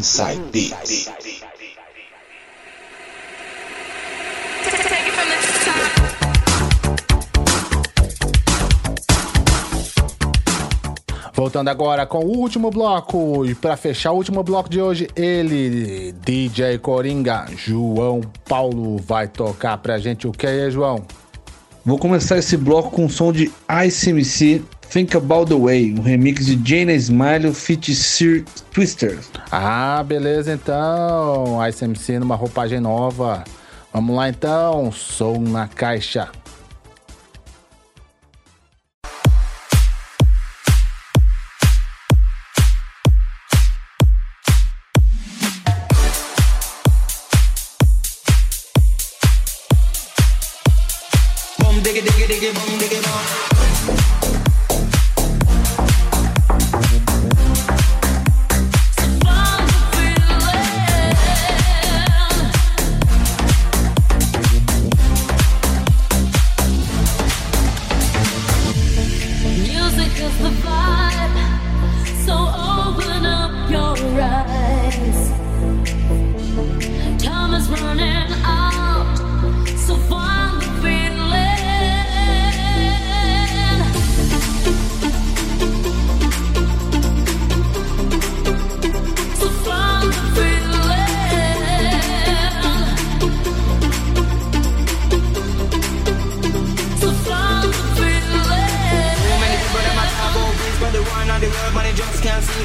Inside Beats. Voltando agora com o último bloco e para fechar o último bloco de hoje, ele, DJ Coringa, João Paulo vai tocar pra gente o que é, João? Vou começar esse bloco com o som de Ice MC Think About the Way, um remix de Jane Smiley feat. Sir Twister. Ah, beleza então. Ice MC numa roupagem nova. Vamos lá então, som na caixa. the fire.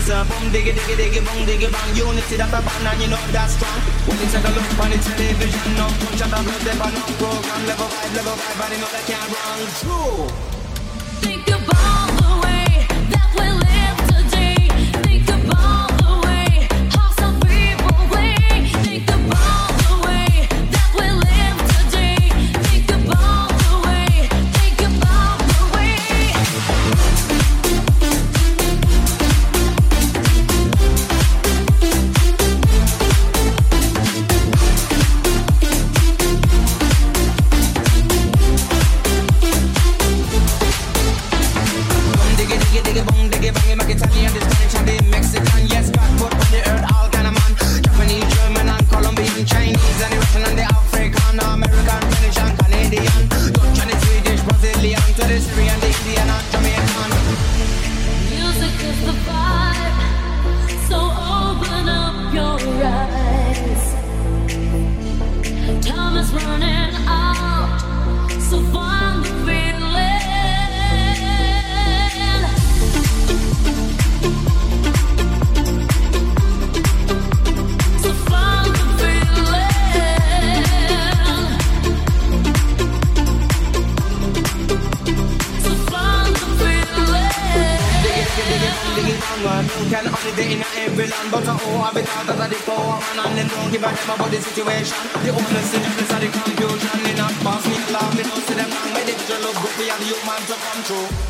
boom diggy diggy diggy boom diggy bang. Unity that a band and you know that's strong. When you take a look on the television No punch a dip no program Level 5, level 5 you know that can't True. Think of all the way that we. It in every land, but I owe have it out of the power man, and them don't give a damn about the situation. The only sickness of the confusion, they not pass me along. They don't see them long medical look good for the human to come true.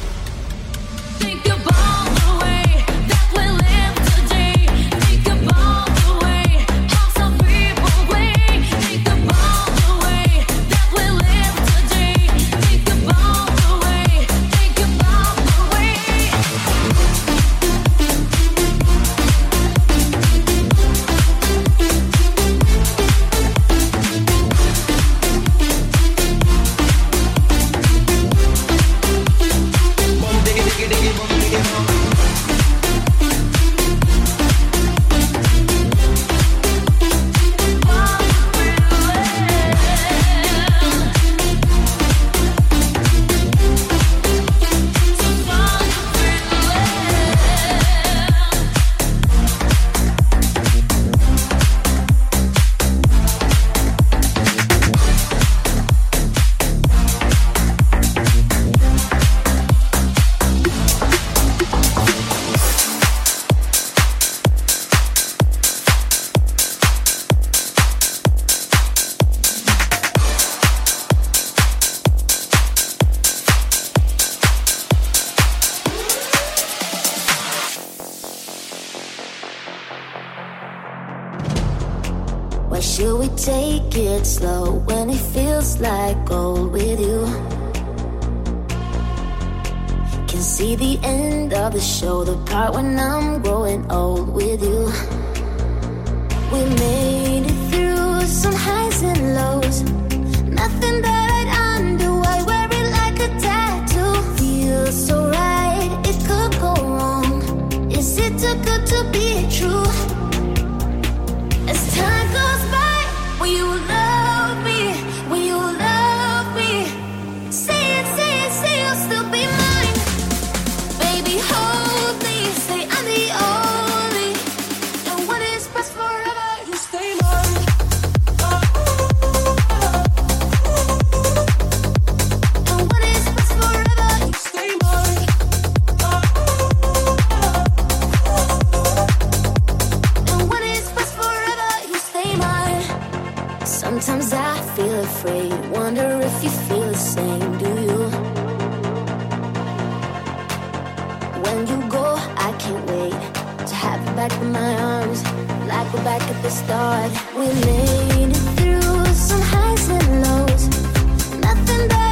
take it slow when it feels like gold with you. Can see the end of the show, the part when I'm growing old with you. We made it through some highs and lows, nothing that I Sometimes I feel afraid, wonder if you feel the same, do you? When you go, I can't wait to have you back in my arms, like we're back at the start. We made it through some highs and lows, nothing.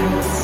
You. want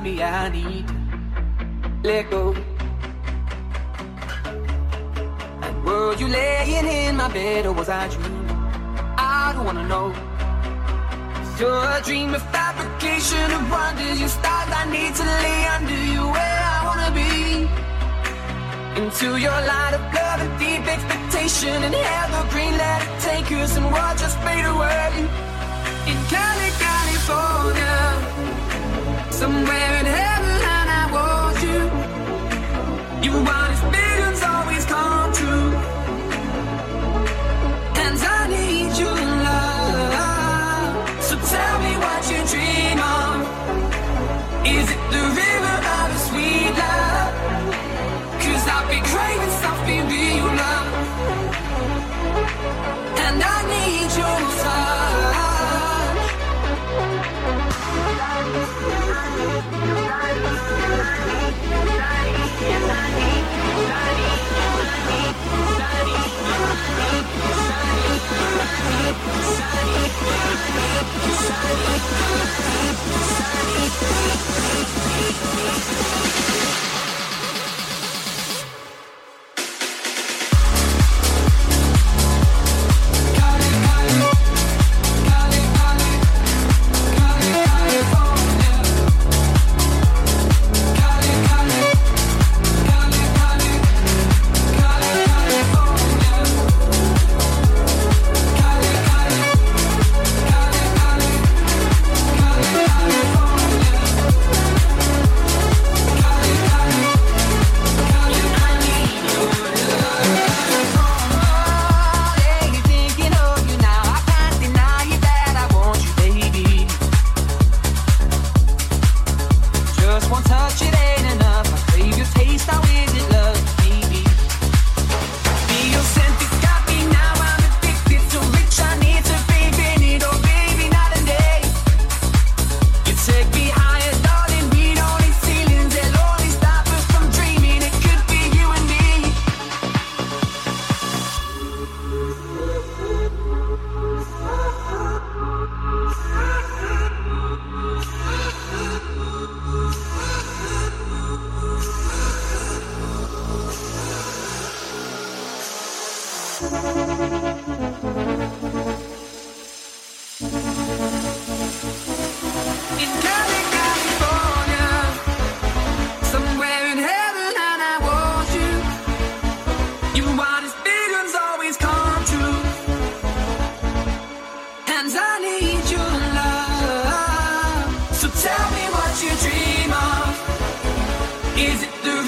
me, I need to let go. And were you laying in my bed or was I dreaming? I don't wanna know. You're a dream of fabrication of wonders. You start. I need to lay under you where I wanna be. Into your light of love and deep expectation and evergreen. Let it take us and watch us fade away in Cali, California somewhere in hell.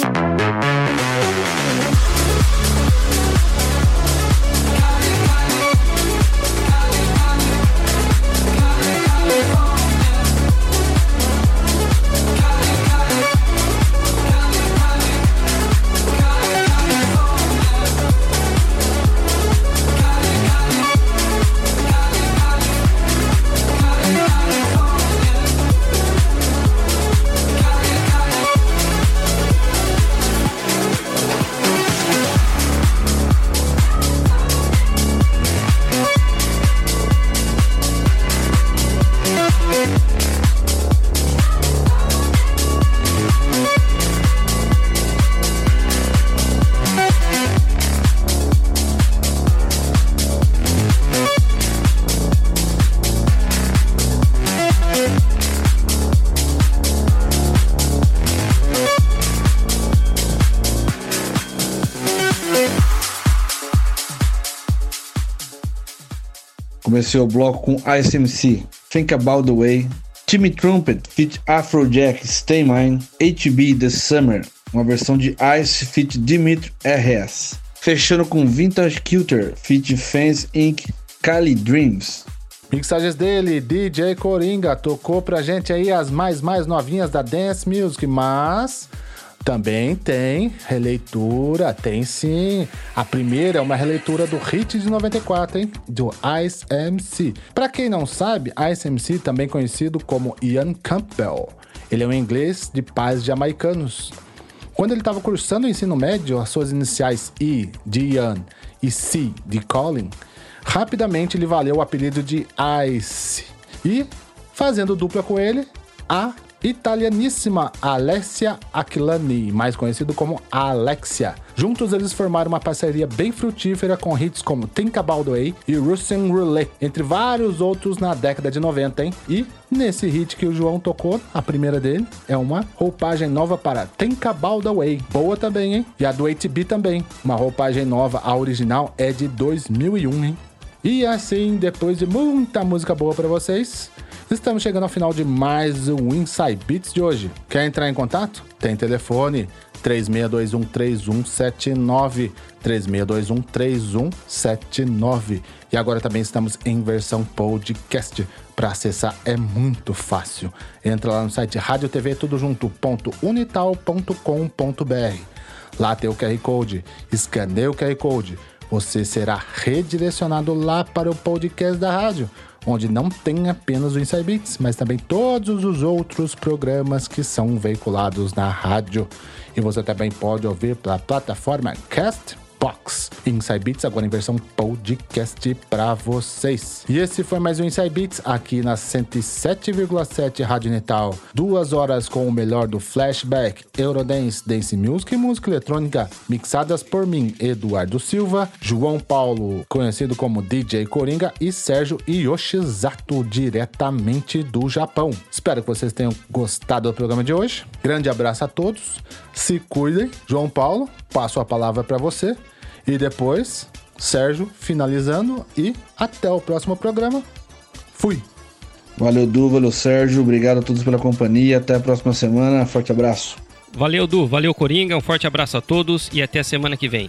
Música comecei o bloco com ISMC, Think About The Way, Timmy Trumpet feat Afrojack, Stay Mine, HB The Summer, uma versão de Ice feat Dimitri RS. Fechando com Vintage Kilter feat Fans Inc. Cali Dreams. Mixagens dele, DJ Coringa, tocou pra gente aí as mais mais novinhas da Dance Music, mas também tem releitura, tem sim. A primeira é uma releitura do hit de 94, hein? Do Ice MC. Para quem não sabe, Ice MC também conhecido como Ian Campbell. Ele é um inglês de pais jamaicanos. Quando ele estava cursando o ensino médio, as suas iniciais I de Ian e C de Colin, rapidamente lhe valeu o apelido de Ice. E, fazendo dupla com ele, a italianíssima Alessia Aquilani, mais conhecido como Alexia. Juntos eles formaram uma parceria bem frutífera com hits como Think About Way e Russian Roulette, entre vários outros na década de 90, hein? E nesse hit que o João tocou, a primeira dele, é uma roupagem nova para Think About Way. Boa também, hein? E a do ATB também. Uma roupagem nova, a original é de 2001, hein? E assim, depois de muita música boa para vocês, Estamos chegando ao final de mais um Inside Beats de hoje. Quer entrar em contato? Tem telefone 36213179 36213179. E agora também estamos em versão podcast. Para acessar é muito fácil. Entra lá no site radiotv.unital.com.br. Lá tem o QR Code. Escaneie o QR Code. Você será redirecionado lá para o podcast da rádio onde não tem apenas o Inside Beats, mas também todos os outros programas que são veiculados na rádio. E você também pode ouvir pela plataforma Cast Box. Inside Beats agora em versão podcast para vocês. E esse foi mais um Inside Beats aqui na 107,7 Rádio Natal. Duas horas com o melhor do flashback, Eurodance, Dance Music e música eletrônica, mixadas por mim, Eduardo Silva, João Paulo, conhecido como DJ Coringa, e Sérgio Yoshizato, diretamente do Japão. Espero que vocês tenham gostado do programa de hoje. Grande abraço a todos. Se cuidem. João Paulo, passo a palavra para você. E depois, Sérgio finalizando e até o próximo programa. Fui. Valeu, Du, valeu, Sérgio. Obrigado a todos pela companhia. Até a próxima semana. Forte abraço. Valeu, Du. Valeu, Coringa. Um forte abraço a todos e até a semana que vem.